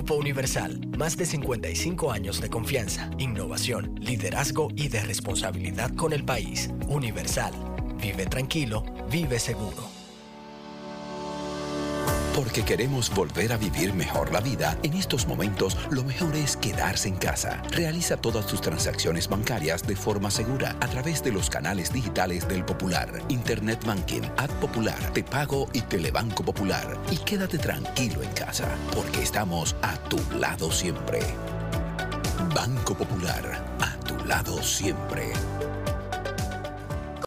Grupo Universal, más de 55 años de confianza, innovación, liderazgo y de responsabilidad con el país. Universal. Vive tranquilo, vive seguro. Porque queremos volver a vivir mejor la vida, en estos momentos lo mejor es quedarse en casa. Realiza todas tus transacciones bancarias de forma segura a través de los canales digitales del Popular, Internet Banking, App Popular, Te Pago y Telebanco Popular. Y quédate tranquilo en casa, porque estamos a tu lado siempre. Banco Popular, a tu lado siempre.